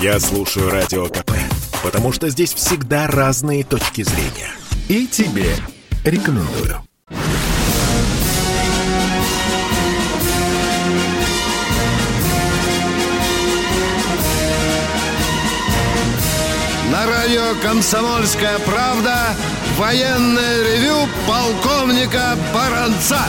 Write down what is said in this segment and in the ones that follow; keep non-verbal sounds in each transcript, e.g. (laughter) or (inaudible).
Я слушаю Радио КП, потому что здесь всегда разные точки зрения. И тебе рекомендую. На радио «Комсомольская правда» военное ревю полковника Баранца.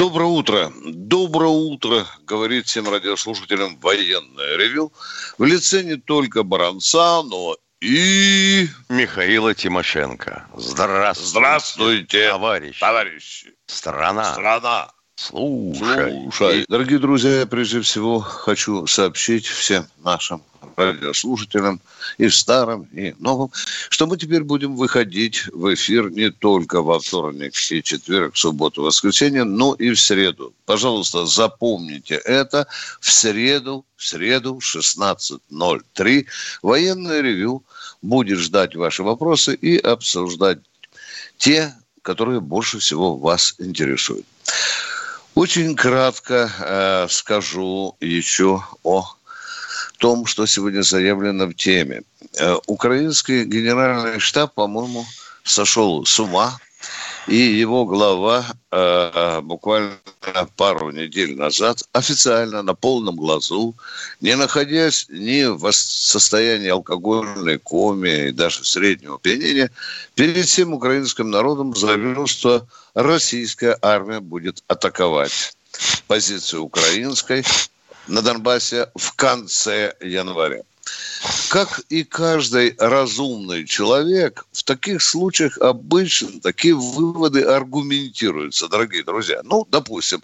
Доброе утро. Доброе утро, говорит всем радиослушателям военное ревю. В лице не только Баранца, но и... Михаила Тимошенко. Здравствуйте, Здравствуйте, товарищ. товарищи. Страна. Страна. Слушай. Дорогие друзья, я прежде всего хочу сообщить всем нашим радиослушателям и в старом, и новом, что мы теперь будем выходить в эфир не только во вторник и четверг, субботу, воскресенье, но и в среду. Пожалуйста, запомните это. В среду, в среду в 16.03 военное ревю будет ждать ваши вопросы и обсуждать те, которые больше всего вас интересуют. Очень кратко э, скажу еще о том, что сегодня заявлено в теме. Э, украинский генеральный штаб, по-моему, сошел с ума, и его глава э, буквально пару недель назад официально на полном глазу, не находясь ни в состоянии алкогольной коме и даже среднего пьянения, перед всем украинским народом заявил, что российская армия будет атаковать позицию украинской на Донбассе в конце января. Как и каждый разумный человек, в таких случаях обычно такие выводы аргументируются, дорогие друзья. Ну, допустим,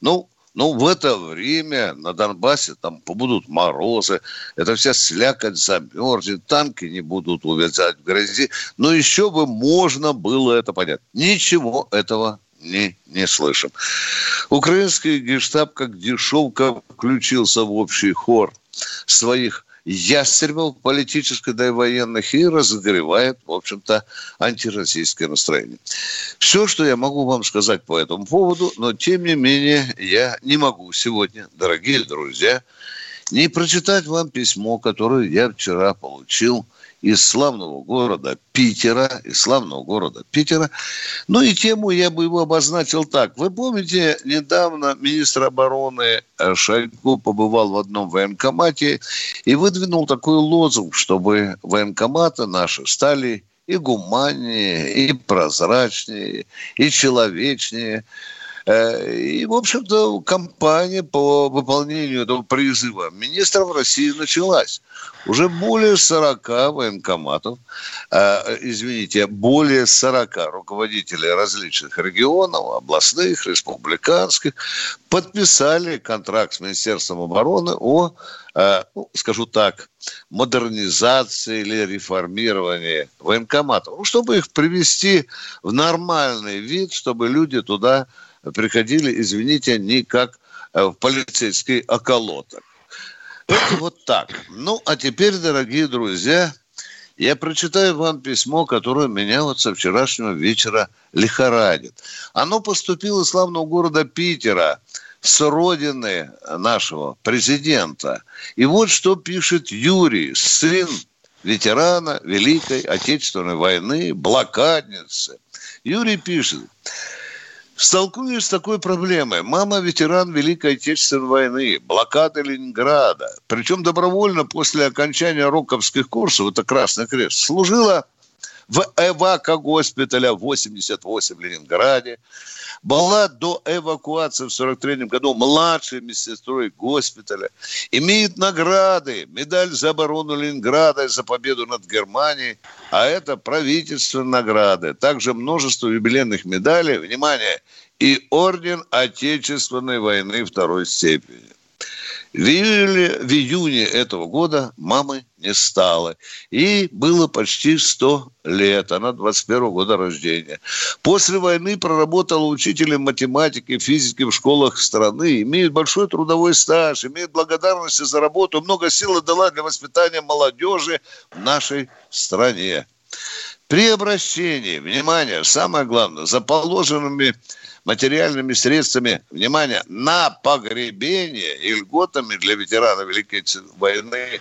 ну, ну, в это время на Донбассе там будут морозы, это вся слякоть замерзнет, танки не будут увязать в грязи. Но еще бы можно было это понять. Ничего этого не, не слышим. Украинский гештаб как дешевка включился в общий хор своих ястребов политических, да и военных, и разогревает, в общем-то, антироссийское настроение. Все, что я могу вам сказать по этому поводу, но, тем не менее, я не могу сегодня, дорогие друзья, не прочитать вам письмо, которое я вчера получил – из славного города Питера, из славного города Питера. Ну и тему я бы его обозначил так. Вы помните, недавно министр обороны э, Шойгу побывал в одном военкомате и выдвинул такой лозунг, чтобы военкоматы наши стали и гуманнее, и прозрачнее, и человечнее. Э, и, в общем-то, кампания по выполнению этого призыва министров России началась. Уже более 40 военкоматов, э, извините, более 40 руководителей различных регионов, областных, республиканских, подписали контракт с Министерством обороны о, э, ну, скажу так, модернизации или реформировании военкоматов, ну, чтобы их привести в нормальный вид, чтобы люди туда приходили, извините, не как э, в полицейский околоток. Это вот так. Ну, а теперь, дорогие друзья, я прочитаю вам письмо, которое меня вот со вчерашнего вечера лихорадит. Оно поступило из славного города Питера, с родины нашего президента. И вот что пишет Юрий, сын ветерана Великой Отечественной войны, блокадницы. Юрий пишет, столкнулись с такой проблемой. Мама ветеран Великой Отечественной войны, блокада Ленинграда. Причем добровольно после окончания роковских курсов, это Красный Крест, служила в эвако-госпиталя 88 в Ленинграде. Была до эвакуации в 43 году младшей медсестрой госпиталя. Имеет награды, медаль за оборону Ленинграда и за победу над Германией. А это правительственные награды. Также множество юбилейных медалей. Внимание! И орден Отечественной войны второй степени. В июле, в июне этого года мамы не стало. И было почти 100 лет. Она 21 года рождения. После войны проработала учителем математики и физики в школах страны. Имеет большой трудовой стаж, имеет благодарности за работу, много сил отдала для воспитания молодежи в нашей стране. При обращении, внимание, самое главное, за положенными материальными средствами, внимание, на погребение и льготами для ветеранов Великой войны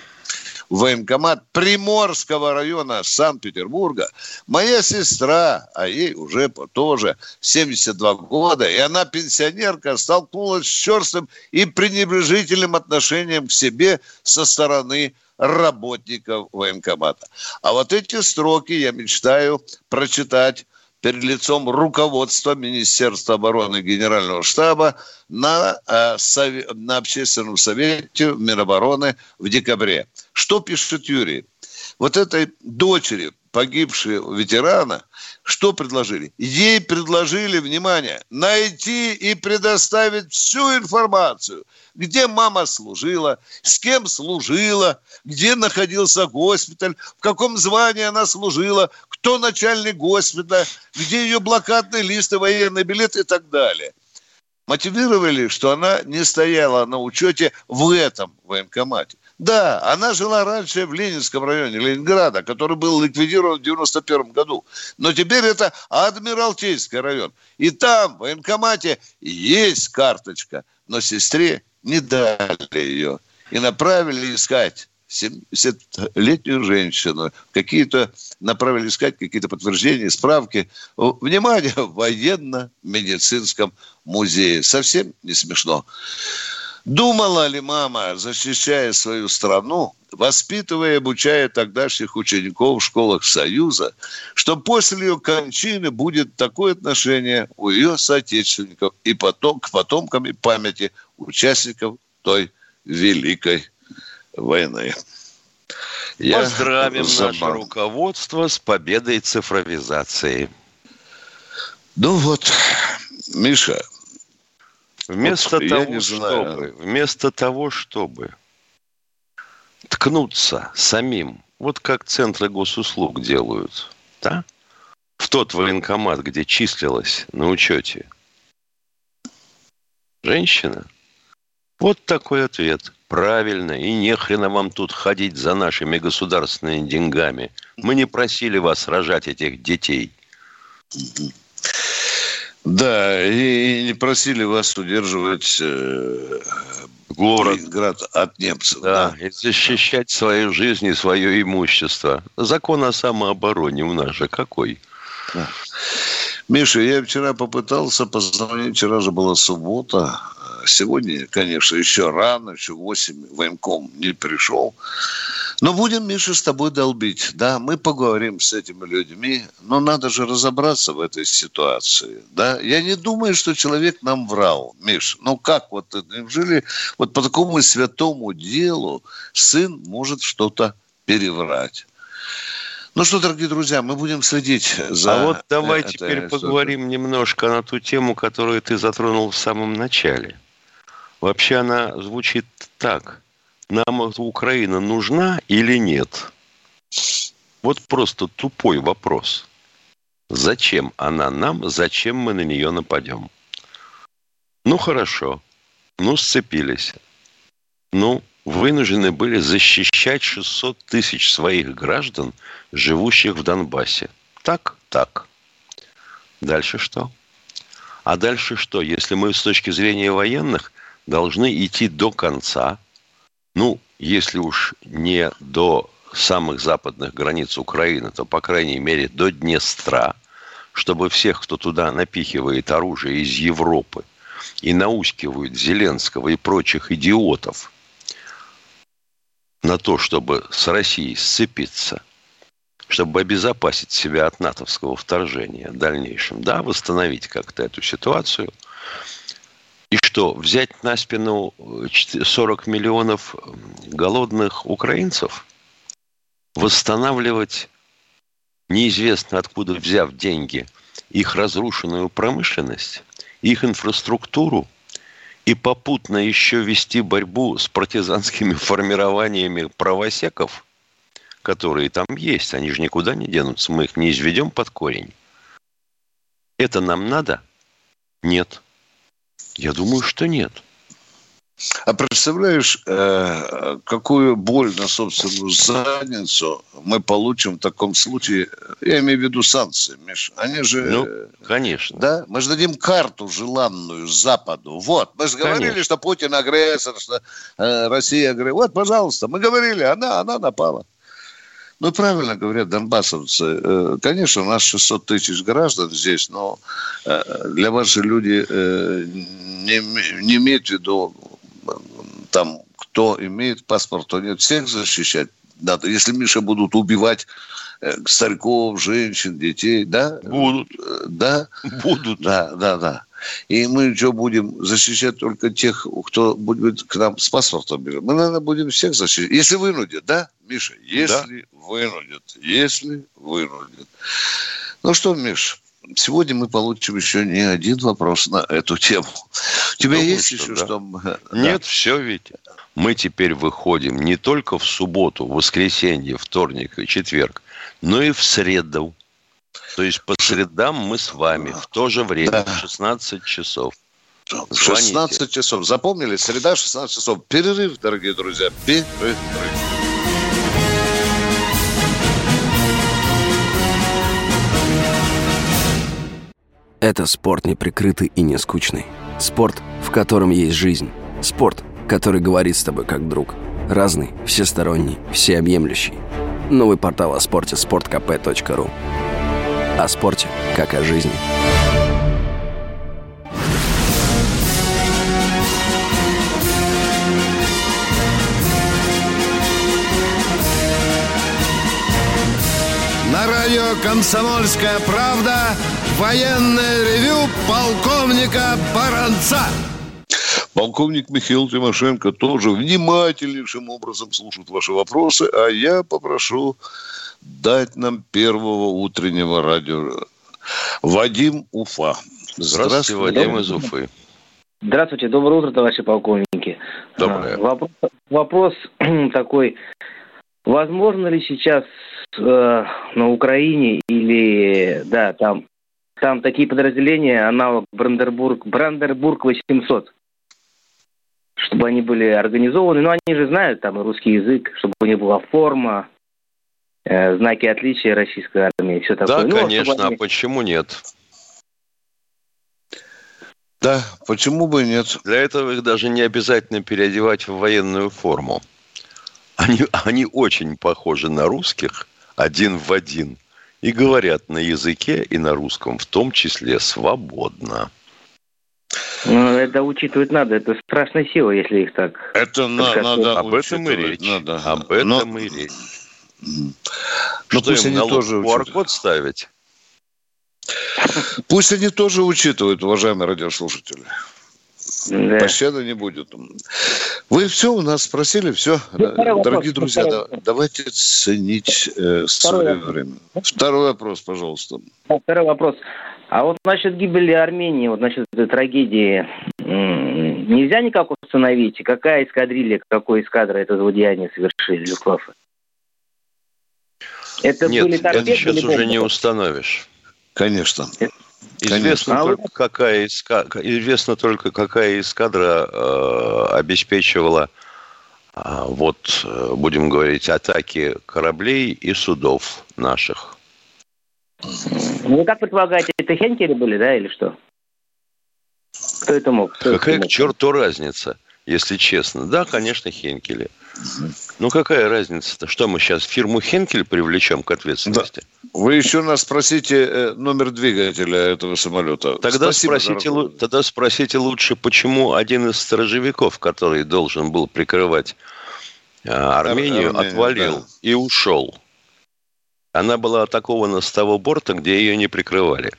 в военкомат Приморского района Санкт-Петербурга. Моя сестра, а ей уже тоже 72 года, и она пенсионерка, столкнулась с черстым и пренебрежительным отношением к себе со стороны работников военкомата. А вот эти строки я мечтаю прочитать перед лицом руководства Министерства обороны Генерального штаба на, э, на общественном совете Минобороны в декабре. Что пишет Юрий? Вот этой дочери погибшего ветерана, что предложили? Ей предложили, внимание, найти и предоставить всю информацию, где мама служила, с кем служила, где находился госпиталь, в каком звании она служила, кто начальник госпиталя, где ее блокадные листы, военный билет и так далее. Мотивировали, что она не стояла на учете в этом военкомате. Да, она жила раньше в Ленинском районе Ленинграда, который был ликвидирован в 91 году. Но теперь это Адмиралтейский район. И там, в военкомате, есть карточка, но сестре не дали ее. И направили искать 70-летнюю женщину. Какие-то направили искать какие-то подтверждения, справки. Внимание, в военно-медицинском музее. Совсем не смешно. Думала ли мама, защищая свою страну, воспитывая и обучая тогдашних учеников в школах Союза, что после ее кончины будет такое отношение у ее соотечественников и потом, к потомкам и памяти участников той великой войны. Я Поздравим забав... наше руководство с победой цифровизации. Ну вот, Миша, Вместо вот, того, чтобы, вместо того, чтобы ткнуться самим, вот как центры госуслуг делают, да? В тот военкомат, где числилась на учете женщина. Вот такой ответ. Правильно. И не хрена вам тут ходить за нашими государственными деньгами. Мы не просили вас рожать этих детей. Да, и не просили вас удерживать э, город град от немцев. Да, да, и защищать свою жизнь и свое имущество. Закон о самообороне у нас же какой? Да. Миша, я вчера попытался позвонить, вчера же была суббота, Сегодня, конечно, еще рано, еще 8 военком не пришел. Но будем, Миша, с тобой долбить. Да, мы поговорим с этими людьми, но надо же разобраться в этой ситуации. Да, я не думаю, что человек нам врал, Миш. Ну как вот, неужели вот по такому святому делу сын может что-то переврать? Ну что, дорогие друзья, мы будем следить за... А вот давай теперь поговорим немножко на ту тему, которую ты затронул в самом начале – Вообще она звучит так. Нам Украина нужна или нет? Вот просто тупой вопрос. Зачем она нам, зачем мы на нее нападем? Ну, хорошо. Ну, сцепились. Ну, вынуждены были защищать 600 тысяч своих граждан, живущих в Донбассе. Так? Так. Дальше что? А дальше что? Если мы с точки зрения военных должны идти до конца. Ну, если уж не до самых западных границ Украины, то, по крайней мере, до Днестра, чтобы всех, кто туда напихивает оружие из Европы и наускивают Зеленского и прочих идиотов на то, чтобы с Россией сцепиться, чтобы обезопасить себя от натовского вторжения в дальнейшем, да, восстановить как-то эту ситуацию – и что, взять на спину 40 миллионов голодных украинцев? Восстанавливать неизвестно откуда взяв деньги их разрушенную промышленность, их инфраструктуру и попутно еще вести борьбу с партизанскими (laughs) формированиями правосеков, которые там есть, они же никуда не денутся, мы их не изведем под корень. Это нам надо? Нет. Я думаю, что нет. А представляешь, э, какую боль на собственную задницу мы получим в таком случае? Я имею в виду санкции, Миша. Они же... Ну, конечно. Да? Мы же дадим карту желанную Западу. Вот. Мы же говорили, конечно. что Путин агрессор, что э, Россия агрессор. Вот, пожалуйста, мы говорили, она, она напала. Ну, правильно говорят донбассовцы. Э, конечно, у нас 600 тысяч граждан здесь, но э, для вас же люди э, не, не имеют в виду там, кто имеет паспорт, кто нет. Всех защищать надо. Если, Миша, будут убивать стариков, женщин, детей, да? Будут. Да? Будут. Да, да, да. И мы что, будем защищать только тех, кто будет к нам с паспортом бежать? Мы, наверное, будем всех защищать. Если вынудят, да, Миша? Если да. вынудят. Если вынудят. Ну что, Миш, сегодня мы получим еще не один вопрос на эту тему. У тебя Думаю, есть что, еще да. что? Нет, да. все ведь. Мы теперь выходим не только в субботу, воскресенье, вторник и четверг, но и в среду. То есть по средам мы с вами в то же время, да. 16 часов. Звоните. 16 часов. Запомнили? Среда, 16 часов. Перерыв, дорогие друзья. Перерыв. Это спорт неприкрытый и не скучный. Спорт, в котором есть жизнь. Спорт, который говорит с тобой как друг. Разный, всесторонний, всеобъемлющий. Новый портал о спорте – sportkp.ru о спорте, как о жизни. На радио «Комсомольская правда» военное ревю полковника Баранца. Полковник Михаил Тимошенко тоже внимательнейшим образом слушает ваши вопросы, а я попрошу дать нам первого утреннего радио. Вадим Уфа. Здравствуйте, Вадим из Уфы. Здравствуйте, доброе утро, товарищи полковники. Доброе. А, вопрос, вопрос (clears throat) такой. Возможно ли сейчас э, на Украине или, да, там, там такие подразделения, аналог Брандербург, Брандербург 800, чтобы они были организованы, но они же знают там и русский язык, чтобы у них была форма, знаки отличия российской армии и все такое. Да, ну, конечно, они... а почему нет? Да, почему бы нет? Для этого их даже не обязательно переодевать в военную форму. Они, они очень похожи на русских, один в один, и говорят на языке и на русском, в том числе свободно. Ну, это учитывать надо. Это страшная сила, если их так... Это на, надо Об этом и речь. Надо. Об этом Но... и речь. Ну, пусть они тоже QR-код ставить? (laughs) Пусть они тоже учитывают, уважаемые радиослушатели. Да. Пощады не будет. Вы все у нас спросили, все. Ну, Дорогие вопрос, друзья, да, давайте ценить э, свое вопрос. время. Второй вопрос, пожалуйста. Второй вопрос. А вот насчет гибели Армении, вот насчет этой трагедии, нельзя никак установить, какая эскадрилья, какой эскадра это злодеяние совершили Люфтваффе? Это Нет, были торпеды, это сейчас уже не установишь. Конечно. Известно, Конечно. только, какая эскадра, известно только, какая эскадра э, обеспечивала, э, вот, э, будем говорить, атаки кораблей и судов наших. Ну, как предполагаете, это хенкери были, да, или что? Кто это мог? Кто Какая это мог? к черту разница, если честно? Да, конечно, хенкели. Ну, какая разница-то? Что мы сейчас фирму Хенкель привлечем к ответственности? Да. Вы еще нас спросите э, номер двигателя этого самолета. Тогда спросите, тогда спросите лучше, почему один из сторожевиков, который должен был прикрывать э, Армению, Ар- отвалил да. и ушел. Она была атакована с того борта, где ее не прикрывали.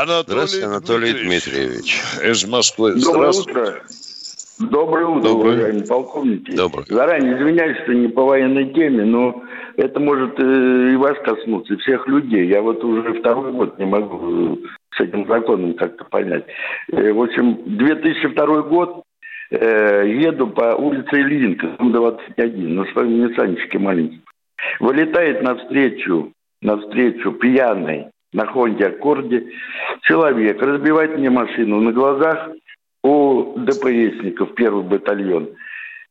Анатолий Здравствуйте, Анатолий Дмитриевич. Из Москвы. Доброе утро. Доброе утро, Доброе. уважаемые полковники. Доброе. Заранее извиняюсь, что не по военной теме, но это может э, и вас коснуться, и всех людей. Я вот уже второй год не могу э, с этим законом как-то понять. Э, в общем, 2002 год, еду по улице Ильинка, 21, на своем Ниссанчике маленьком. Вылетает навстречу, навстречу пьяный на Хонде Аккорде человек разбивает мне машину на глазах у ДПСников, первый батальон.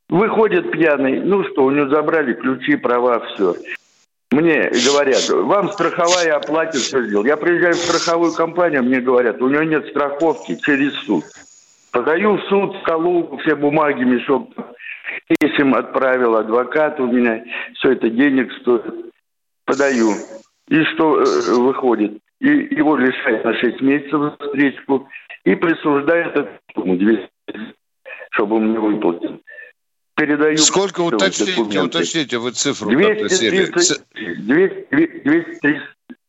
Выходит пьяный, ну что, у него забрали ключи, права, все. Мне говорят, вам страховая оплатит, все сделал. Я приезжаю в страховую компанию, мне говорят, у него нет страховки через суд. Подаю в суд, скалу, все бумаги, мешок писем отправил адвокат у меня, все это денег стоит. Подаю. И что э, выходит? И его лишают на 6 месяцев встречку и присуждают этому 200 чтобы он мне выплатил. Передаю Сколько, уточните, документы. уточните, вы цифру 230, 230,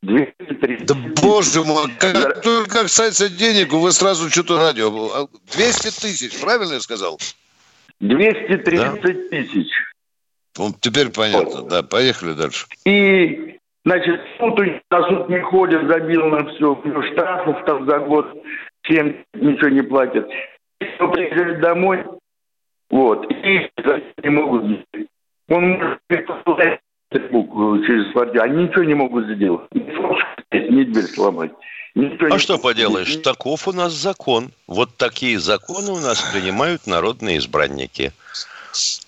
230. Да боже мой, как да. только касается денег, вы сразу что-то радио. 200 тысяч, правильно я сказал? 230 да? тысяч. Теперь понятно, да, поехали дальше. И, значит, суд на суд не ходит, забил на все, штрафов там за год, всем ничего не платят. Кто приезжает домой, вот, и не могут Он может через квартиру, они ничего не могут сделать. Ни дверь сломать. Никто а что поделаешь, таков у нас закон. Вот такие законы у нас принимают народные избранники.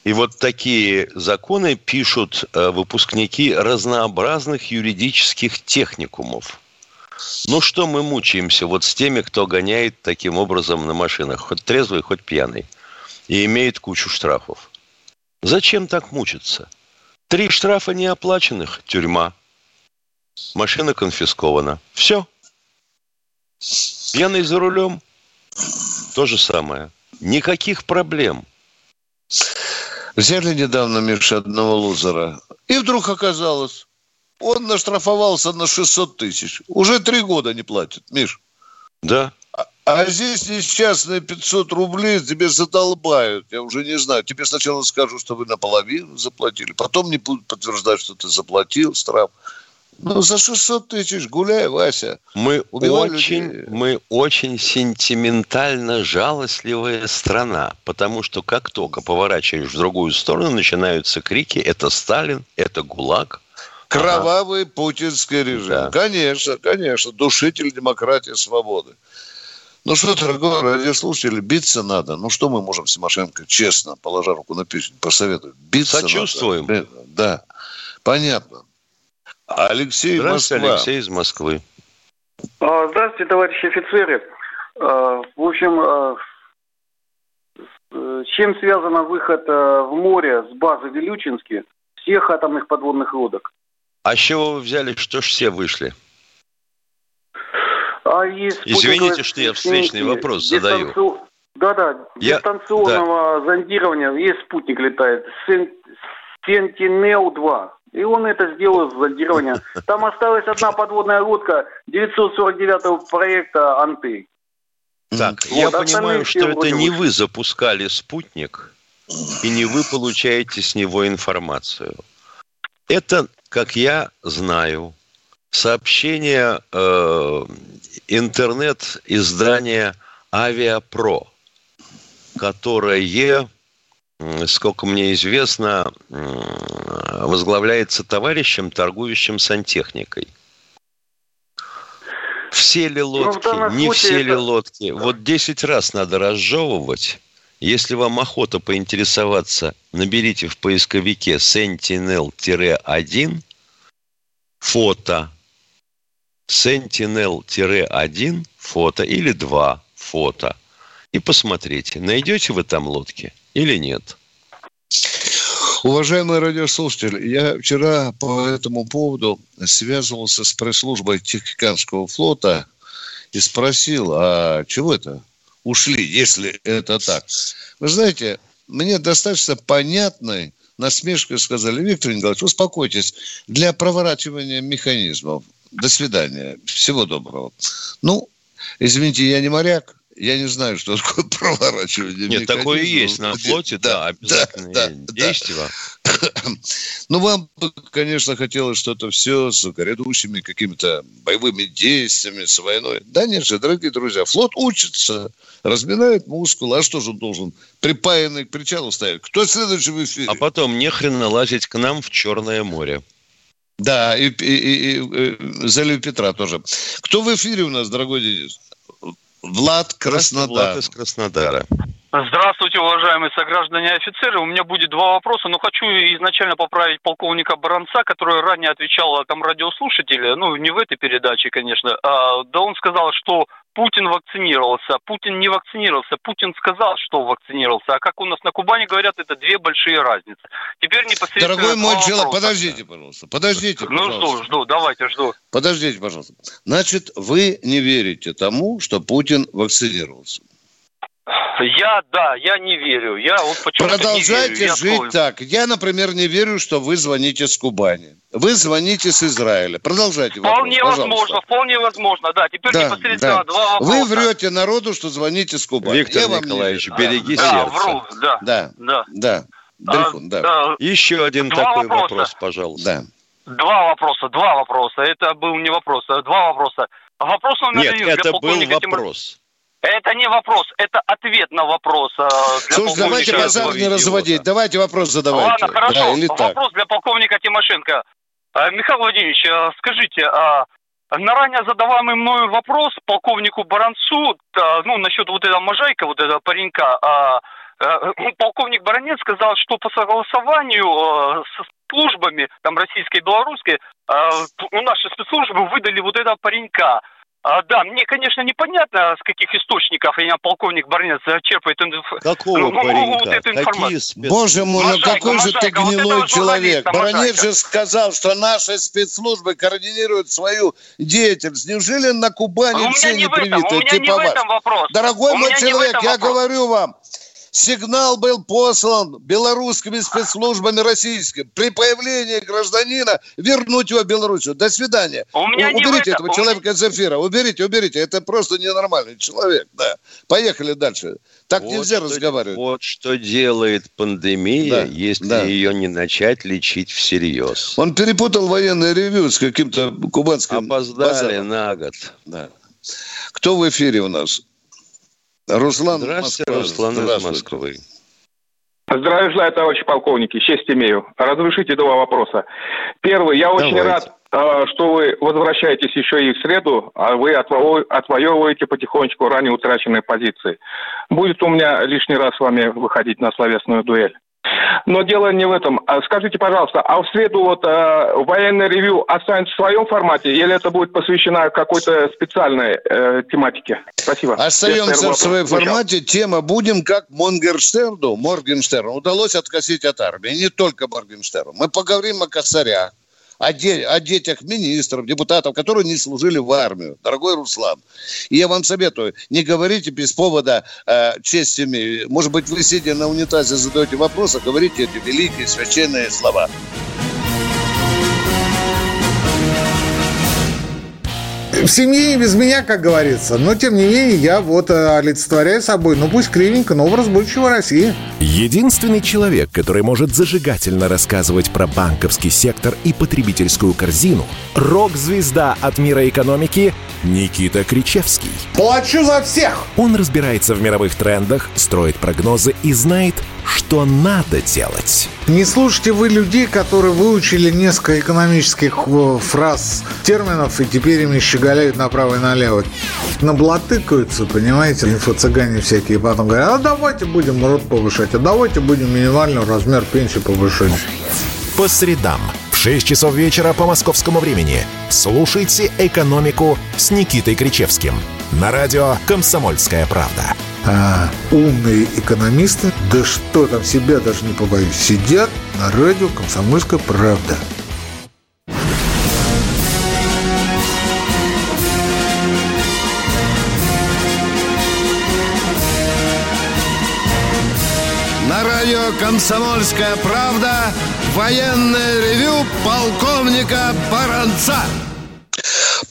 И вот такие законы пишут э, выпускники разнообразных юридических техникумов. Ну что мы мучаемся вот с теми, кто гоняет таким образом на машинах, хоть трезвый, хоть пьяный, и имеет кучу штрафов? Зачем так мучиться? Три штрафа неоплаченных – тюрьма. Машина конфискована. Все. Пьяный за рулем – то же самое. Никаких проблем. Взяли недавно, Миша, одного лузера. И вдруг оказалось, он наштрафовался на 600 тысяч. Уже три года не платит, Миш. Да. А, а здесь несчастные 500 рублей тебе задолбают. Я уже не знаю. Тебе сначала скажут, что вы наполовину заплатили. Потом не будут подтверждать, что ты заплатил штраф. Ну, за 600 тысяч гуляй, Вася. Мы очень, людей. мы очень сентиментально жалостливая страна, потому что как только поворачиваешь в другую сторону, начинаются крики «это Сталин», «это ГУЛАГ», Кровавый ага. путинский режим. Да. Конечно, конечно. Душитель демократии, свободы. Ну что, дорогой радиослушатель, биться надо. Ну что мы можем, Симошенко, честно, положа руку на печень, посоветовать? Биться Сочувствуем. Надо. Да, понятно. Алексей Здравствуйте, Москва. Алексей из Москвы. А, здравствуйте, товарищи офицеры. А, в общем, а, с чем связан выход в море с базы Вилючински всех атомных подводных лодок? А с чего вы взяли, что ж все вышли? А есть Извините, что я встречный вопрос задаю. Да-да, я... дистанционного да. зондирования, есть спутник летает, Sentinel-2. И он это сделал, зондирование. Там осталась одна подводная лодка 949 проекта «Анты». Так, вот, я понимаю, что это не вы запускали спутник, и не вы получаете с него информацию. Это, как я знаю, сообщение э, интернет-издания «Авиапро», которое сколько мне известно, возглавляется товарищем, торгующим сантехникой. Все ли ну, лодки, ну, не все это... ли лодки. Вот 10 раз надо разжевывать. Если вам охота поинтересоваться, наберите в поисковике Sentinel-1 фото. Sentinel-1 фото или 2 фото. И посмотрите, найдете вы там лодки – или нет? Уважаемые радиослушатели, я вчера по этому поводу связывался с пресс-службой Тихоокеанского флота и спросил, а чего это ушли, если это так? Вы знаете, мне достаточно понятной насмешкой сказали, Виктор Николаевич, успокойтесь, для проворачивания механизмов. До свидания. Всего доброго. Ну, извините, я не моряк, я не знаю, что такое (laughs) проворачивание Нет, такое и есть на флоте, да, да обязательно да, действия. Да. (clears throat) Ну, вам, конечно, хотелось что-то все с грядущими какими-то боевыми действиями, с войной. Да нет же, дорогие друзья, флот учится, разминает мускулы. А что же он должен припаянный к причалу стоять? Кто следующий в эфире? А потом не хрена лазить к нам в Черное море. Да, и, и, и, и залив Петра тоже. Кто в эфире у нас, дорогой Денис? Влад Краснодар. Влад из Краснодара. Здравствуйте, уважаемые сограждане и офицеры. У меня будет два вопроса, но хочу изначально поправить полковника Баранца, который ранее отвечал там радиослушатели, ну, не в этой передаче, конечно. А, да он сказал, что Путин вакцинировался. Путин не вакцинировался. Путин сказал, что вакцинировался. А как у нас на Кубани говорят, это две большие разницы. Теперь непосредственно... Дорогой мой человек, подождите, пожалуйста. Подождите, Ну, жду, жду. Давайте, жду. Подождите, пожалуйста. Значит, вы не верите тому, что Путин вакцинировался? Я, да, я не верю. Я вот почему-то Продолжайте не верю. жить я так. Я, например, не верю, что вы звоните с Кубани. Вы звоните с Израиля. Продолжайте Вполне вопрос, возможно, вполне возможно, да. Теперь да, непосредственно да. два вопроса. Вы врете народу, что звоните с Кубани. Виктор я Николаевич, вам береги да, сердце. Вру, да, да, да. да. Дрифун, а, да. Еще один Два такой вопроса. вопрос, пожалуйста. Да. Два вопроса, два вопроса. Это был не вопрос, а два вопроса. Вопрос номер Нет, один это был полковника Тимур- вопрос. Это не вопрос, это ответ на вопрос. э, для Слушай, давайте базар не разводить. Давайте вопрос задавайте. Ладно, хорошо. Да, или так. Вопрос для полковника Тимошенко. Э, Михаил Владимирович, э, скажите, а на ранее задаваемый мною вопрос полковнику Баранцу, ну, насчет вот этого Можайка, вот этого паренька, а, полковник Баранец сказал, что по согласованию со службами, там, российской и белорусской, наши спецслужбы выдали вот этого паренька. А, да, мне, конечно, непонятно, с каких источников меня полковник Барнец черпает инф- Какого ну, паренька? вот эту информацию. спец... Боже мой, ну Можайка, какой же ты Можайка, вот гнилой этого человек. Баранец Можайка. же сказал, что наши спецслужбы координируют свою деятельность. Неужели на Кубани меня все не не этом, у привиты, меня не в этом вопрос. Дорогой У мой человек, я вопрос. говорю вам, сигнал был послан белорусскими спецслужбами российскими при появлении гражданина вернуть его в Белоруссию. До свидания. У меня не уберите этом. этого У человека из эфира. Уберите, уберите. Это просто ненормальный человек. Да. Поехали дальше. Так Вот нельзя что- разговаривать. Вот что делает пандемия, Да, если да. ее не начать лечить всерьез. Он перепутал военное ревю с каким-то кубанским Опоздали базаром. на год. Да. Кто в эфире у нас? Руслан Здравствуйте, Москва. Руслан из Здравствуйте. Москвы. Здравия желаю, товарищи полковники. Честь имею. Разрешите два вопроса. Первый. Я очень Давайте. рад, э, что вы возвращаетесь еще и в среду, а вы отво- отвоевываете потихонечку ранее утраченные позиции. Будет у меня лишний раз с вами выходить на словесную дуэль. Но дело не в этом. А Скажите, пожалуйста, а в среду вот э, военное ревю останется в своем формате или это будет посвящено какой-то специальной э, тематике? Спасибо. Остаемся в своем формате. Тема «Будем как Монгерштерну». Моргенштерну удалось откосить от армии. Не только Моргенштерну. Мы поговорим о косарях, о, де- о детях министров, депутатов, которые не служили в армию. Дорогой Руслан. И я вам советую, не говорите без повода э, честь. Может быть, вы, сидя на унитазе, задаете вопрос, а говорите эти великие священные слова. В семье и без меня, как говорится. Но, тем не менее, я вот э, олицетворяю собой, ну пусть кривенько, но образ будущего России. Единственный человек, который может зажигательно рассказывать про банковский сектор и потребительскую корзину – рок-звезда от мира экономики Никита Кричевский. Плачу за всех! Он разбирается в мировых трендах, строит прогнозы и знает, что надо делать. Не слушайте вы людей, которые выучили несколько экономических э, фраз, терминов, и теперь ими щеголяют направо и налево. Наблатыкаются, понимаете, инфо-цыгане всякие, потом говорят, а давайте будем рот повышать, а давайте будем минимальный размер пенсии повышать. По средам в 6 часов вечера по московскому времени слушайте «Экономику» с Никитой Кричевским на радио «Комсомольская правда». А умные экономисты, да что там, себя даже не побоюсь, сидят на радио «Комсомольская правда». «Комсомольская правда» военное ревю полковника Баранца.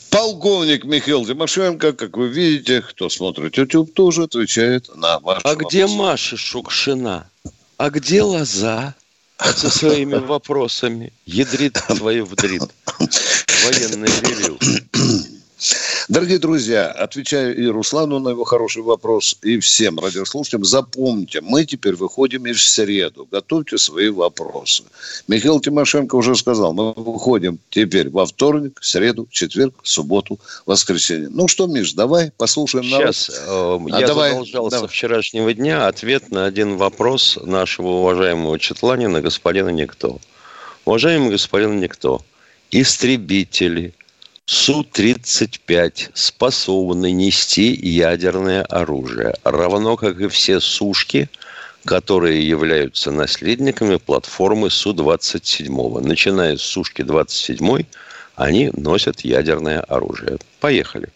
Полковник Михаил Тимошенко, как вы видите, кто смотрит YouTube, тоже отвечает на ваши А где вопросы. Маша Шукшина? А где Лоза? со своими вопросами. Ядрит твою вдрит. Военное ревю. Дорогие друзья, отвечаю и Руслану на его хороший вопрос, и всем радиослушателям. Запомните, мы теперь выходим и в среду. Готовьте свои вопросы. Михаил Тимошенко уже сказал, мы выходим теперь во вторник, среду, четверг, субботу, воскресенье. Ну что, Миш, давай послушаем народ. Сейчас, э, а я давай, задолжал давай. вчерашнего дня ответ на один вопрос нашего уважаемого Четланина, господина Никто. Уважаемый господин Никто, истребители – Су-35 способны нести ядерное оружие, равно как и все сушки, которые являются наследниками платформы Су-27. Начиная с Сушки-27, они носят ядерное оружие. Поехали.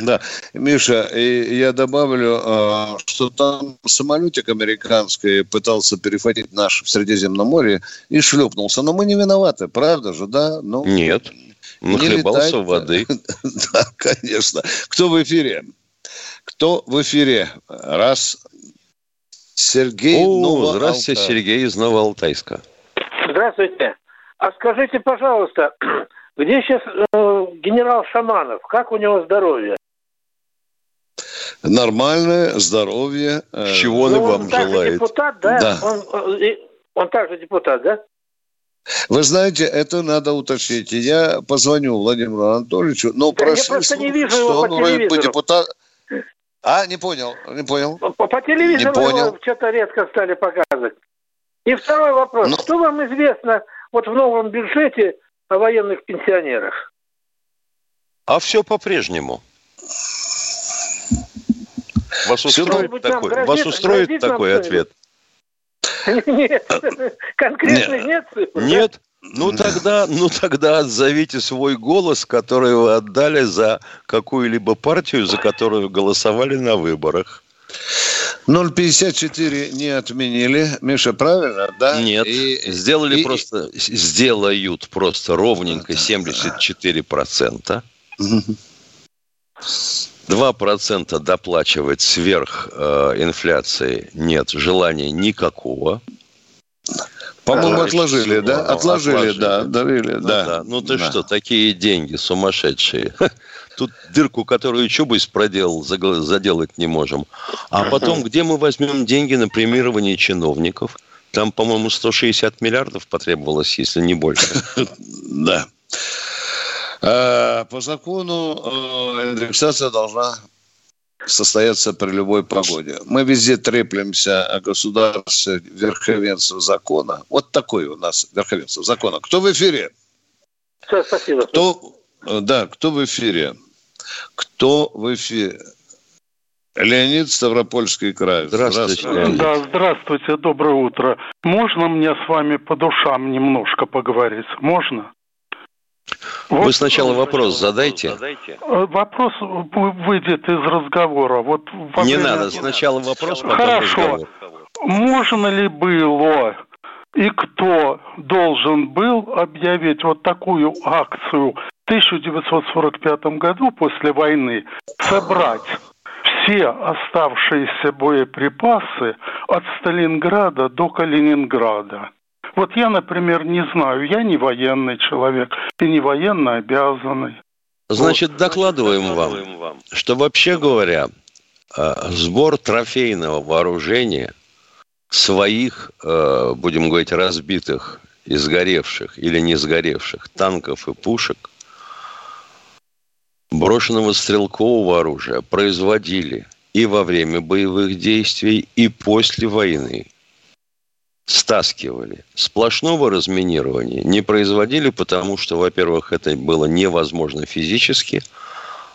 Да, Миша, и я добавлю, а, что там самолетик американский пытался перехватить наш в Средиземном море и шлепнулся. Но мы не виноваты, правда же, да? Ну, Нет. Нахлебался воды. (laughs) Да, конечно. Кто в эфире? Кто в эфире? Раз. Сергей О, здравствуйте, Сергей из Новоалтайска. Здравствуйте. А скажите, пожалуйста, (clears throat) где сейчас э, генерал Шаманов? Как у него здоровье? Нормальное здоровье. Э, Чего он ну, вам он желает? депутат, да? да. Он, э, он также депутат, да? Вы знаете, это надо уточнить. Я позвоню Владимиру Анатольевичу, но да, прошли, я просто не вижу его по телевизору. депутат... А, не понял, не понял. По, по телевизору не понял. что-то редко стали показывать. И второй вопрос. Но... Ну. Что вам известно вот в новом бюджете о военных пенсионерах? А все по-прежнему. Вас устроит такой, вас устроит такой ответ? Нет, конкретно нет цифр. Нет? Ну тогда, ну тогда отзовите свой голос, который вы отдали за какую-либо партию, за которую голосовали на выборах. 0,54 не отменили. Миша, правильно, да? Нет, и, сделали и, просто, сделают просто ровненько 74%. 2% доплачивать сверх э, инфляции нет желания никакого. По-моему, отложили, да? Отложили, отложили. да, дарили, ну, да. да. Ну ты да. что, такие деньги сумасшедшие. (laughs) Тут дырку, которую Чубайс проделал, заделать не можем. А потом, где мы возьмем деньги на премирование чиновников? Там, по-моему, 160 миллиардов потребовалось, если не больше. (laughs) Да. Э, по закону э, индексация должна состояться при любой погоде. Мы везде треплемся о государстве верховенства закона. Вот такое у нас верховенство закона. Кто в эфире? Все, спасибо. Кто, да, кто в эфире? Кто в эфире? Леонид, Ставропольский край. Здравствуйте. здравствуйте. Да, здравствуйте, доброе утро. Можно мне с вами по душам немножко поговорить? Можно? Вы сначала вопрос задайте. Э, вопрос выйдет из разговора. Вот Не надо, сначала вопрос, потом Хорошо. разговор. Можно ли было и кто должен был объявить вот такую акцию в 1945 году после войны, собрать все оставшиеся боеприпасы от Сталинграда до Калининграда? Вот я, например, не знаю, я не военный человек и не военно обязанный. Значит, вот, докладываем, докладываем вам, что вообще говоря, э, сбор трофейного вооружения своих, э, будем говорить, разбитых и сгоревших или не сгоревших танков и пушек, брошенного стрелкового оружия производили и во время боевых действий, и после войны стаскивали. Сплошного разминирования не производили, потому что, во-первых, это было невозможно физически,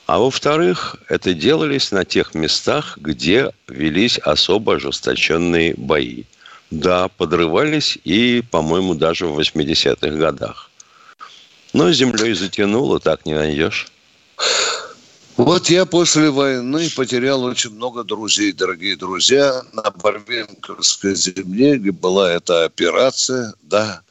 а во-вторых, это делались на тех местах, где велись особо ожесточенные бои. Да, подрывались и, по-моему, даже в 80-х годах. Но землей затянуло, так не найдешь. Вот я после войны потерял очень много друзей, дорогие друзья, на Барвенковской земле, была эта операция, да.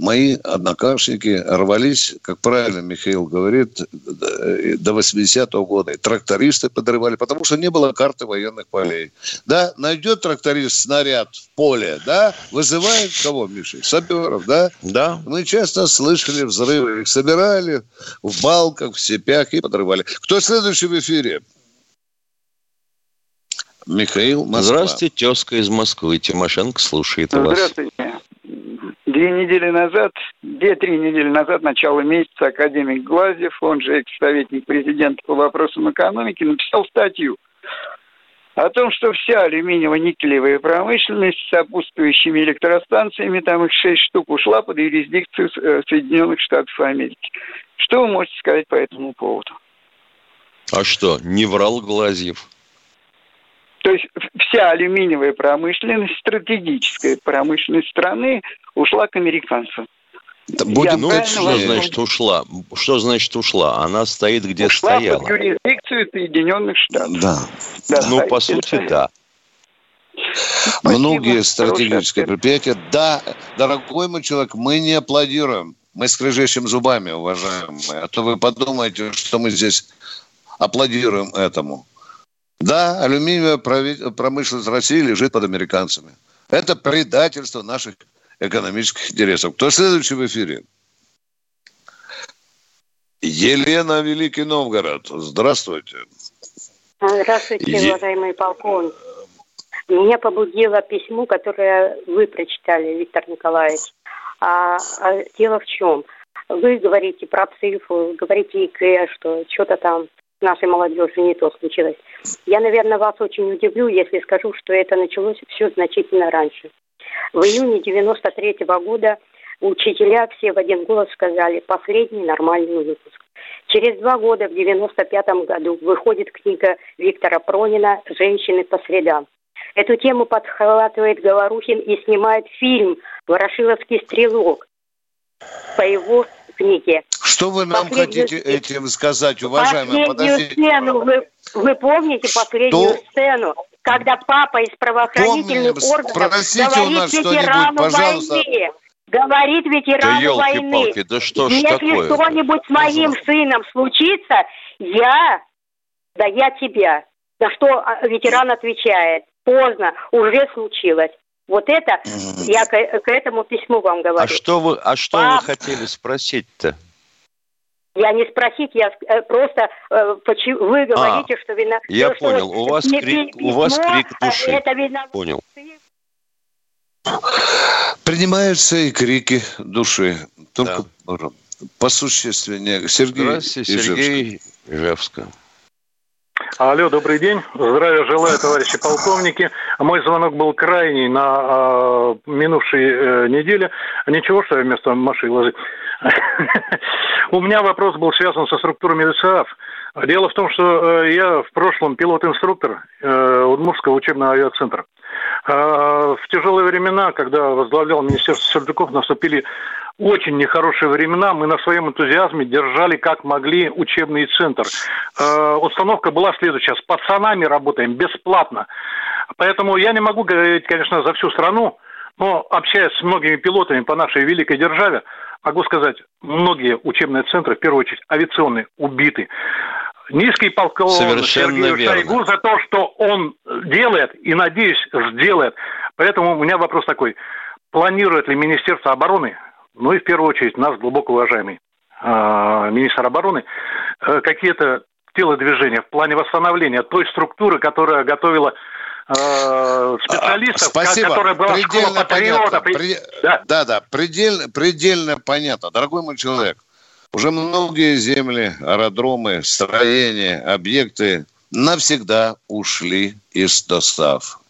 Мои однокашники рвались, как правильно Михаил говорит, до 80-го года. И трактористы подрывали, потому что не было карты военных полей. Да, найдет тракторист снаряд в поле, да, вызывает кого, Миша? Саперов, да? Да. Мы часто слышали взрывы. Их собирали в балках, в цепях и подрывали. Кто следующий в эфире? Михаил Москва. Здравствуйте, тезка из Москвы. Тимошенко слушает вас. Здравствуйте. Две недели назад, две-три недели назад, начало месяца, академик Глазьев, он же экс-советник президента по вопросам экономики, написал статью о том, что вся алюминиево-никелевая промышленность с сопутствующими электростанциями, там их шесть штук, ушла под юрисдикцию э, Соединенных Штатов Америки. Что вы можете сказать по этому поводу? А что, не врал Глазьев? То есть вся алюминиевая промышленность, стратегическая промышленность страны ушла к американцам. Будем, ну, что возьму. значит ушла? Что значит ушла? Она стоит где ушла стояла. Под юрисдикцию Соединенных Штатов. Да. да ну, по сути, да. Спасибо. Многие стратегические предприятия. Да, дорогой мой человек, мы не аплодируем. Мы скрежещем зубами, уважаемые. А то вы подумаете, что мы здесь аплодируем этому. Да, алюминиевая промышленность России лежит под американцами. Это предательство наших экономических интересов. Кто следующий в эфире? Елена Великий Новгород. Здравствуйте. Здравствуйте, е... уважаемый полковник. Меня побудило письмо, которое вы прочитали, Виктор Николаевич. А, а дело в чем? Вы говорите про цифру, говорите ИК, что что-то там с нашей молодежью не то случилось. Я, наверное, вас очень удивлю, если скажу, что это началось все значительно раньше. В июне 93 -го года учителя все в один голос сказали «последний нормальный выпуск». Через два года, в 95 году, выходит книга Виктора Пронина «Женщины по средам». Эту тему подхватывает Говорухин и снимает фильм «Ворошиловский стрелок» по его книге. Что вы нам последнюю... хотите этим сказать, уважаемые? Последнюю сцену, вы, вы помните последнюю Что? сцену, когда папа из правоохранительных Помним. органов Спросите говорит у нас ветерану пожалуйста. войны, говорит ветерану да войны, да что ж если такое что-нибудь с моим сыном случится, я, да я тебя. На что а, ветеран отвечает, поздно, уже случилось. Вот это, я к, к этому письму вам говорю. А что вы, а что Пап... вы хотели спросить-то? Я не спросить, я э, просто э, почему, вы говорите, а, что вина... Я что понял, у вас, крик, у вас крик души. Это вина... Понял. Принимаются и крики души. Только да. посущественнее. Сергей Здравствуйте, Сергей Ижевска. Алло, добрый день. Здравия желаю, товарищи полковники. Мой звонок был крайний на э, минувшей э, неделе. Ничего, что я вместо Маши ложить. (laughs) У меня вопрос был связан со структурами ДСАФ. Дело в том, что э, я в прошлом пилот-инструктор э, Удмуртского учебного авиацентра. А, в тяжелые времена, когда возглавлял Министерство Сердюков, наступили очень нехорошие времена. Мы на своем энтузиазме держали как могли учебный центр. А, установка была следующая. С пацанами работаем бесплатно. Поэтому я не могу говорить, конечно, за всю страну, но общаясь с многими пилотами по нашей великой державе, могу сказать, многие учебные центры, в первую очередь авиационные, убиты. Низкий полковник Сергею верно. Шойгу за то, что он делает и, надеюсь, сделает. Поэтому у меня вопрос такой. Планирует ли Министерство обороны, ну и в первую очередь нас глубоко уважаемый э, министр обороны, э, какие-то телодвижения в плане восстановления той структуры, которая готовила э, специалистов, Спасибо. которая была предельно школа патриотов. При... Да. да, да, предельно, предельно понятно. Дорогой мой человек, уже многие земли, аэродромы, строения, объекты навсегда ушли из достав.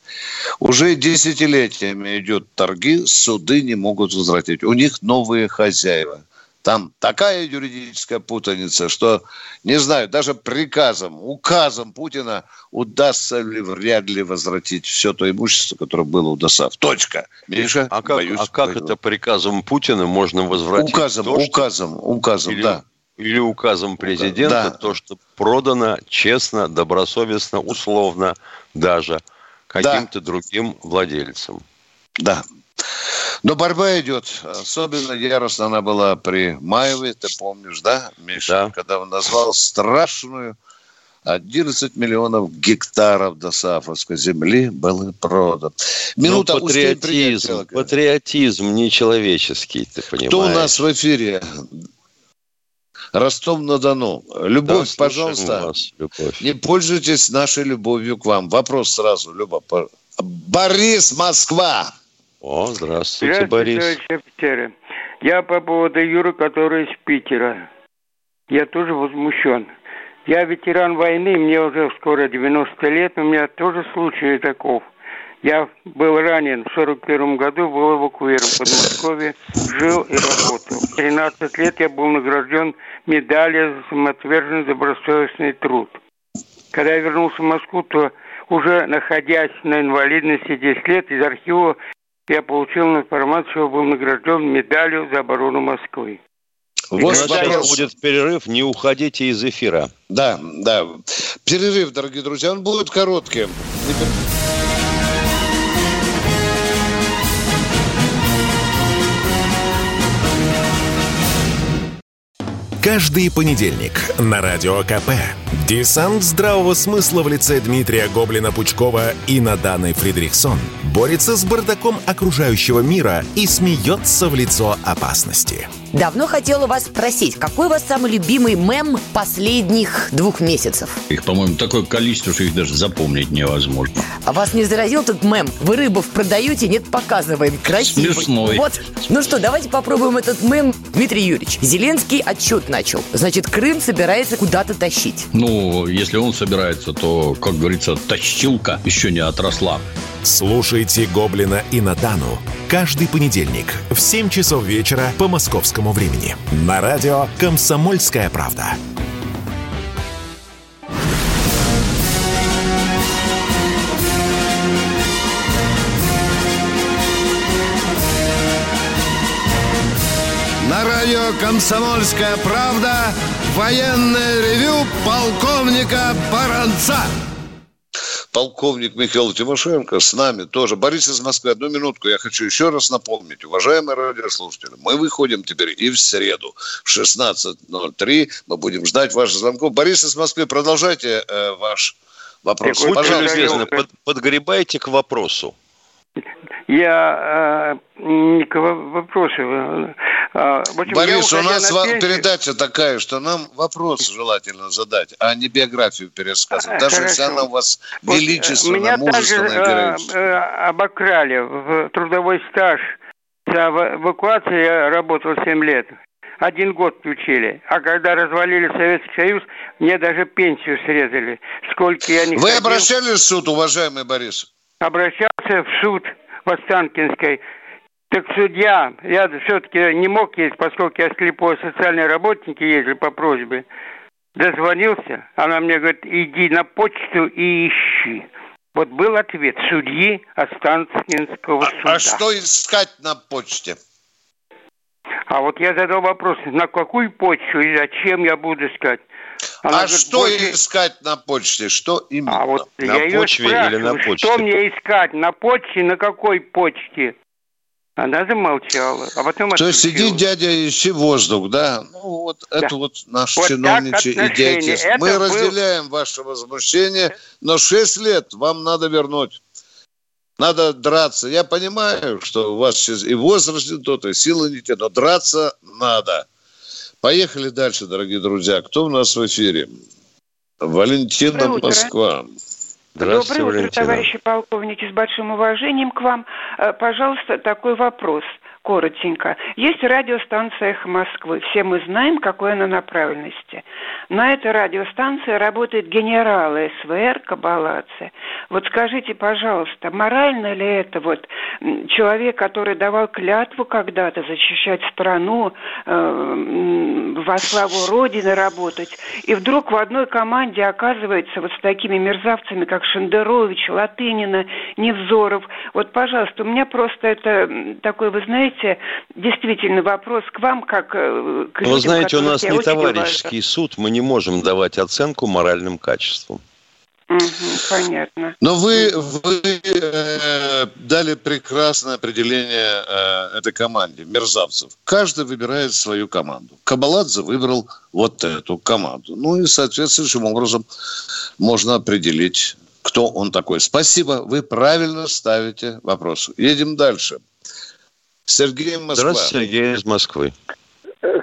Уже десятилетиями идет торги, суды не могут возвратить. У них новые хозяева. Там такая юридическая путаница, что, не знаю, даже приказом, указом Путина удастся ли вряд ли возвратить все то имущество, которое было у ДОСАВ. Точка. Миша, а как, боюсь, а как это приказом Путина можно возвратить? Указом, то, указом, что... указом, или, да. Или указом президента, да. то, что продано честно, добросовестно, условно даже каким-то да. другим владельцам. Да. Но борьба идет. Особенно яростно она была при Маеве, ты помнишь, да, Миша? Да. Когда он назвал страшную 11 миллионов гектаров досафовской земли было продано. Минута Но патриотизм, патриотизм нечеловеческий, ты понимаешь. Кто у нас в эфире? Ростов-на-Дону. Любовь, да, пожалуйста, вас, любовь. не пользуйтесь нашей любовью к вам. Вопрос сразу, Люба. Борис, Москва. О, здравствуйте, здравствуйте Борис. Офицеры. Я по поводу Юры, который из Питера. Я тоже возмущен. Я ветеран войны, мне уже скоро 90 лет, у меня тоже случай таков. Я был ранен в 41 году, был эвакуирован в Подмосковье, жил и работал. В 13 лет я был награжден медалью за самоотверженный добросовестный труд. Когда я вернулся в Москву, то уже находясь на инвалидности 10 лет, из архива я получил информацию, что был награжден медалью за оборону Москвы. Вот вопрос. будет перерыв, не уходите из эфира. Да, да. Перерыв, дорогие друзья, он будет коротким. Каждый понедельник на Радио КП. Десант здравого смысла в лице Дмитрия Гоблина-Пучкова и Наданы Фридрихсон борется с бардаком окружающего мира и смеется в лицо опасности. Давно хотела вас спросить, какой у вас самый любимый мем последних двух месяцев? Их, по-моему, такое количество, что их даже запомнить невозможно. А вас не заразил этот мем? Вы рыбов продаете, нет, показываем. Красивый. Смешной. Вот. Ну что, давайте попробуем этот мем. Дмитрий Юрьевич, Зеленский отчет начал. Значит, Крым собирается куда-то тащить. Ну, если он собирается, то, как говорится, тащилка еще не отросла. Слушайте «Гоблина» и «Натану» каждый понедельник в 7 часов вечера по московскому времени на радио «Комсомольская правда». Радио «Комсомольская правда» военное ревю полковника Баранца полковник Михаил Тимошенко с нами тоже. Борис из Москвы, одну минутку. Я хочу еще раз напомнить, уважаемые радиослушатели, мы выходим теперь и в среду в 16.03. Мы будем ждать ваших звонков. Борис из Москвы, продолжайте э, ваш вопрос. Пожалуйста. под, подгребайте к вопросу. Я э, не к вопросу. Э, общем, Борис, у нас на передача такая, что нам вопрос (laughs) желательно задать, а не биографию пересказывать. Даже Хорошо. если она у вас величественная, Меня мужественная, также э, обокрали в трудовой стаж. За эвакуацию я работал 7 лет. Один год включили. А когда развалили Советский Союз, мне даже пенсию срезали. Сколько я не Вы ходил... обращались в суд, уважаемый Борис? Обращался в суд в Останкинской. Так судья, я все-таки не мог ездить, поскольку я слепой социальный работник ездил по просьбе. Дозвонился, она мне говорит, иди на почту и ищи. Вот был ответ судьи Останкинского а, суда. А что искать на почте? А вот я задал вопрос, на какую почту и зачем я буду искать? Она а говорит, что больше... искать на почте? Что именно? А вот на я почве или на почте? Что мне искать? На почте? На какой почте? Она замолчала, а потом То есть сиди, дядя, ищи воздух, да? Ну, вот да. это вот наш вот чиновничий идиотизм. Мы был... разделяем ваше возмущение, но 6 лет вам надо вернуть. Надо драться. Я понимаю, что у вас сейчас и возраст не тот, и силы не те, но драться надо. Поехали дальше, дорогие друзья. Кто у нас в эфире? Валентина Москва. Доброе утро, товарищи полковники. С большим уважением к вам. Э, пожалуйста, такой вопрос коротенько. Есть радиостанция «Эхо Москвы». Все мы знаем, какой она направленности. На этой радиостанции работает генерал СВР Кабаладзе. Вот скажите, пожалуйста, морально ли это вот человек, который давал клятву когда-то защищать страну, э, во славу Родины работать, и вдруг в одной команде оказывается вот с такими мерзавцами, как Шендерович, Латынина, Невзоров. Вот, пожалуйста, у меня просто это такой, вы знаете, знаете, действительно вопрос к вам, как э, к людям, Вы знаете, у нас не товарищеский уважаю. суд, мы не можем давать оценку моральным качествам. понятно. Но вы, вы э, дали прекрасное определение э, этой команде, мерзавцев. Каждый выбирает свою команду. Кабаладзе выбрал вот эту команду. Ну и соответствующим образом можно определить, кто он такой. Спасибо, вы правильно ставите вопрос. Едем дальше. Сергей Москва. Здравствуйте, Сергей из Москвы.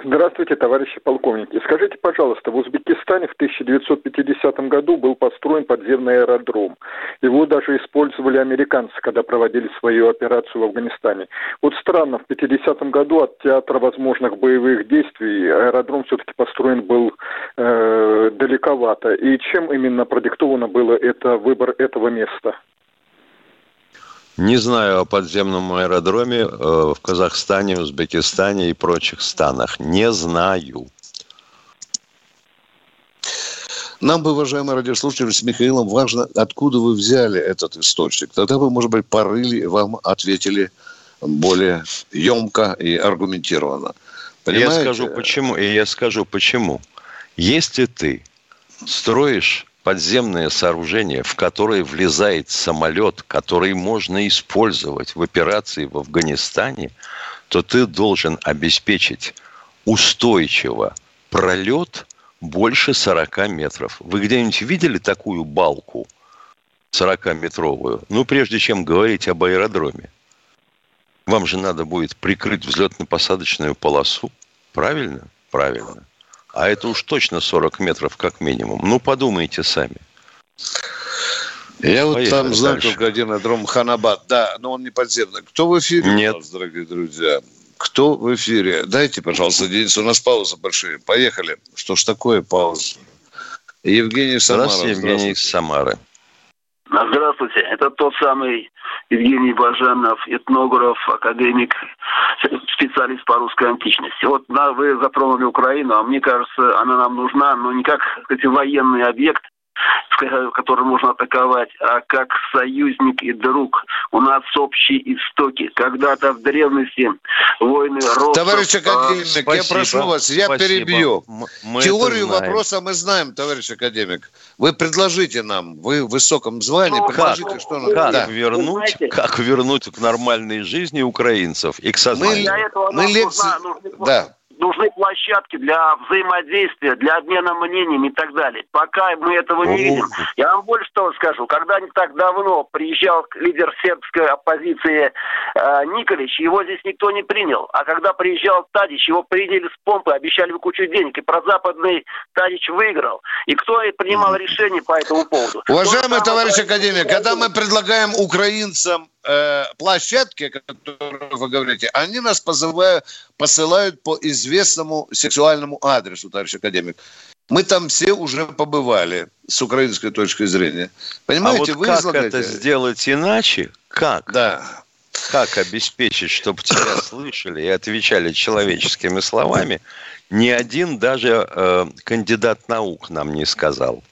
Здравствуйте, товарищи полковники. Скажите, пожалуйста, в Узбекистане в 1950 году был построен подземный аэродром. Его даже использовали американцы, когда проводили свою операцию в Афганистане. Вот странно, в 50 году от театра возможных боевых действий аэродром все-таки построен был э, далековато. И чем именно продиктовано было это выбор этого места? Не знаю о подземном аэродроме э, в Казахстане, Узбекистане и прочих странах. Не знаю. Нам бы, уважаемые радиослушатели, с Михаилом важно, откуда вы взяли этот источник. Тогда вы, может быть, порыли, вам ответили более емко и аргументированно. Понимаете? Я скажу почему. И я скажу почему. Если ты строишь подземное сооружение, в которое влезает самолет, который можно использовать в операции в Афганистане, то ты должен обеспечить устойчиво пролет больше 40 метров. Вы где-нибудь видели такую балку 40-метровую? Ну, прежде чем говорить об аэродроме. Вам же надо будет прикрыть взлетно-посадочную полосу. Правильно? Правильно. А это уж точно 40 метров как минимум. Ну, подумайте сами. Я вот там знаю только один аэродром Ханабад. Да, но он не подземный. Кто в эфире Нет. у нас, дорогие друзья? Кто в эфире? Дайте, пожалуйста, Денис, у нас пауза большая. Поехали. Что ж такое пауза? Евгений Самара. Здравствуйте, Евгений Самары. Здравствуйте. Это тот самый Евгений Бажанов, этнограф, академик, специалист по русской античности. Вот да, вы затронули Украину, а мне кажется, она нам нужна, но не как кстати, военный объект, который можно атаковать, а как союзник и друг. У нас общие истоки. Когда-то в древности войны ростов... Товарищ академик, спасибо, я прошу вас, я спасибо. перебью. Мы Теорию вопроса мы знаем, товарищ академик. Вы предложите нам, вы в высоком звании, ну, предложите, как, что... Как, да. вернуть, как вернуть к нормальной жизни украинцев и к сознанию? Мы, мы лекции... Да нужны площадки для взаимодействия, для обмена мнениями и так далее. Пока мы этого не видим. Я вам больше того скажу. Когда не так давно приезжал лидер сербской оппозиции э, Николич, его здесь никто не принял. А когда приезжал Тадич, его приняли с помпы, обещали выкучить денег. И прозападный Тадич выиграл. И кто и принимал решение по этому поводу? Уважаемый товарищ академик, когда мы предлагаем украинцам э, площадки, о которых вы говорите, они нас позывают, посылают по известному сексуальному адресу, товарищ академик. Мы там все уже побывали с украинской точки зрения. Понимаете, а вот вы как излагаете... это сделать иначе? Как? Да. Как обеспечить, чтобы тебя слышали и отвечали человеческими словами, ни один даже э, кандидат наук нам не сказал.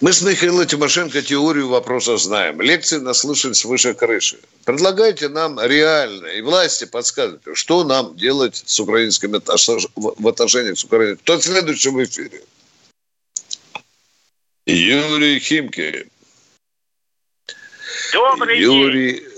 Мы с Михаилом Тимошенко теорию вопроса знаем. Лекции наслышали свыше крыши. Предлагайте нам реально, и власти подсказывайте, что нам делать с украинскими в отношениях с Украиной. Кто в эфире? Юрий Химки. Добрый Юрий... день.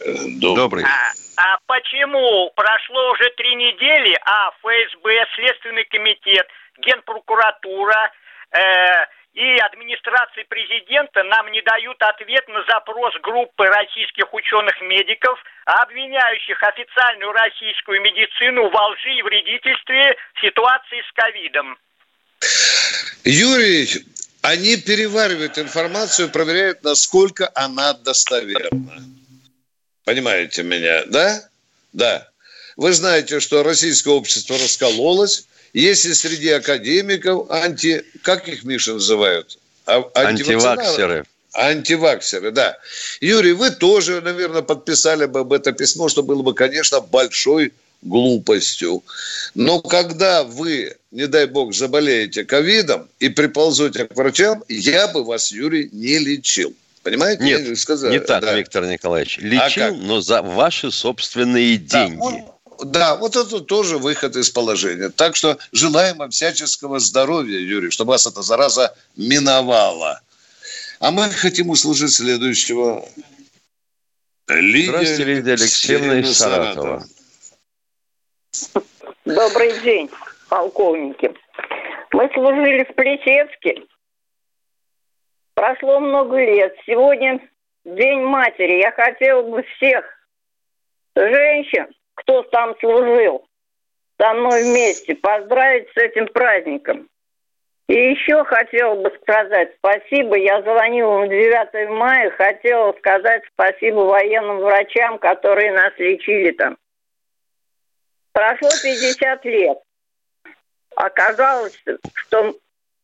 Э, добрый. А, а почему прошло уже три недели, а ФСБ, Следственный комитет, Генпрокуратура, э, и администрации президента нам не дают ответ на запрос группы российских ученых-медиков, обвиняющих официальную российскую медицину во лжи и вредительстве в ситуации с ковидом. Юрий, они переваривают информацию, проверяют, насколько она достоверна. Понимаете меня, да? Да. Вы знаете, что российское общество раскололось, если среди академиков анти... Как их, Миша, называют? А, Антиваксеры. Антиваксеры, да. Юрий, вы тоже, наверное, подписали бы об это письмо, что было бы, конечно, большой глупостью. Но когда вы, не дай бог, заболеете ковидом и приползете к врачам, я бы вас, Юрий, не лечил. Понимаете? Нет, не так, да. Виктор Николаевич. А лечил, а но за ваши собственные деньги. Да, да, вот это тоже выход из положения. Так что желаем вам всяческого здоровья, Юрий, чтобы вас эта зараза миновала. А мы хотим услышать следующего. Лидия Здравствуйте, Лидия Алексеевна из Саратова. Добрый день, полковники. Мы служили в Плесецке. Прошло много лет. Сегодня День матери. Я хотела бы всех женщин, кто там служил, со мной вместе, поздравить с этим праздником. И еще хотела бы сказать спасибо. Я звонила на 9 мая, хотела сказать спасибо военным врачам, которые нас лечили там. Прошло 50 лет. Оказалось, что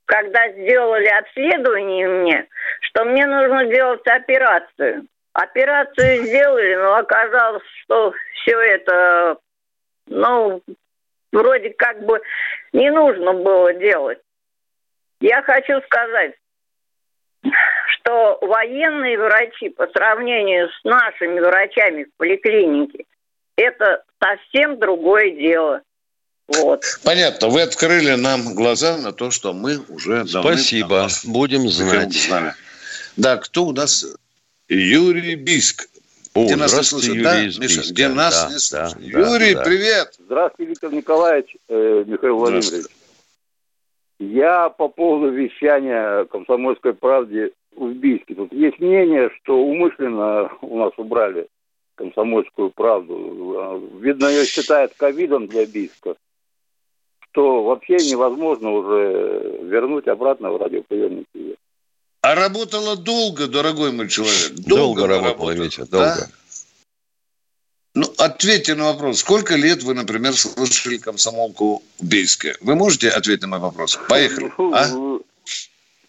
когда сделали обследование мне, что мне нужно делать операцию. Операцию сделали, но оказалось, что все это, ну, вроде как бы не нужно было делать. Я хочу сказать, что военные врачи по сравнению с нашими врачами в поликлинике, это совсем другое дело. Вот. Понятно. Вы открыли нам глаза на то, что мы уже Спасибо. Будем знать. Да, кто у нас? Юрий Биск. О, где нас не слышат, Юрий да, Миша? Бийска. Где нас да, не слышат. Да, Юрий, да, привет! Здравствуйте, Виктор Николаевич, э, Михаил Владимирович. Я по поводу вещания «Комсомольской правде» в Бийске. Тут есть мнение, что умышленно у нас убрали «Комсомольскую правду». Видно, ее считают ковидом для Бийска что вообще невозможно уже вернуть обратно в радиоприемники. А работала долго, дорогой мой человек. Долго, долго работала, Митя, долго. Ну, ответьте на вопрос. Сколько лет вы, например, слышали комсомолку Бейске? Вы можете ответить на мой вопрос? Поехали. Ну, а?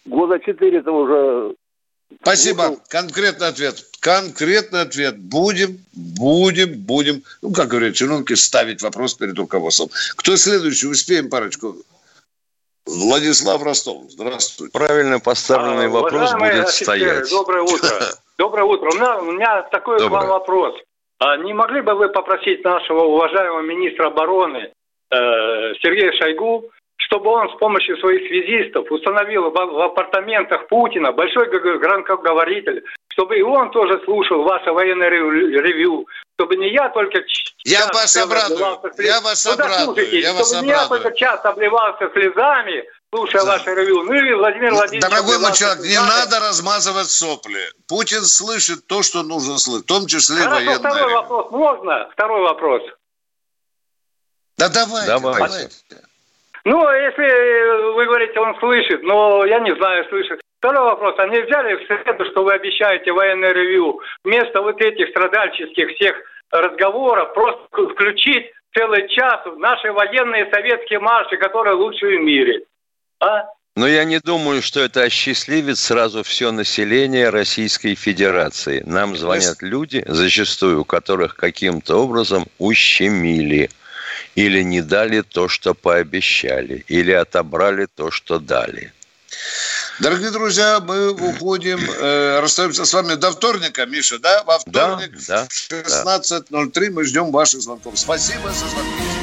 Года четыре это уже Спасибо. Конкретный ответ. Конкретный ответ. Будем, будем, будем, ну, как говорят чиновники, ставить вопрос перед руководством. Кто следующий? Успеем парочку. Владислав Ростов. Здравствуйте. Правильно поставленный а, вопрос будет офицеры, стоять. Доброе утро. (laughs) Доброе утро. У меня, у меня такой Доброе. к вам вопрос. А не могли бы вы попросить нашего уважаемого министра обороны э, Сергея Шойгу чтобы он с помощью своих связистов установил в апартаментах Путина большой громкоговоритель, чтобы и он тоже слушал ваше военное ревю, чтобы не я только я вас обрадую, я вас ну, обрадую, я вас чтобы не я только часто обливался слезами, слушая да. ваше ревю. Ну и Владимир Владимирович... Дорогой мой человек, не надо размазывать сопли. Путин слышит то, что нужно слышать, в том числе Хорошо, военное второй ревю. вопрос можно? Второй вопрос. Да давайте, давайте. давайте. Ну, а если вы говорите, он слышит, но я не знаю, слышит. Второй вопрос. Они взяли в среду, что вы обещаете военное ревью, вместо вот этих страдальческих всех разговоров, просто включить целый час в наши военные советские марши, которые лучшие в мире. А? Но я не думаю, что это осчастливит сразу все население Российской Федерации. Нам звонят люди, зачастую у которых каким-то образом ущемили или не дали то, что пообещали, или отобрали то, что дали. Дорогие друзья, мы уходим, э, расстаемся с вами до вторника, Миша, да? Во вторник да, да, в 16.03 да. мы ждем ваших звонков. Спасибо за звонки.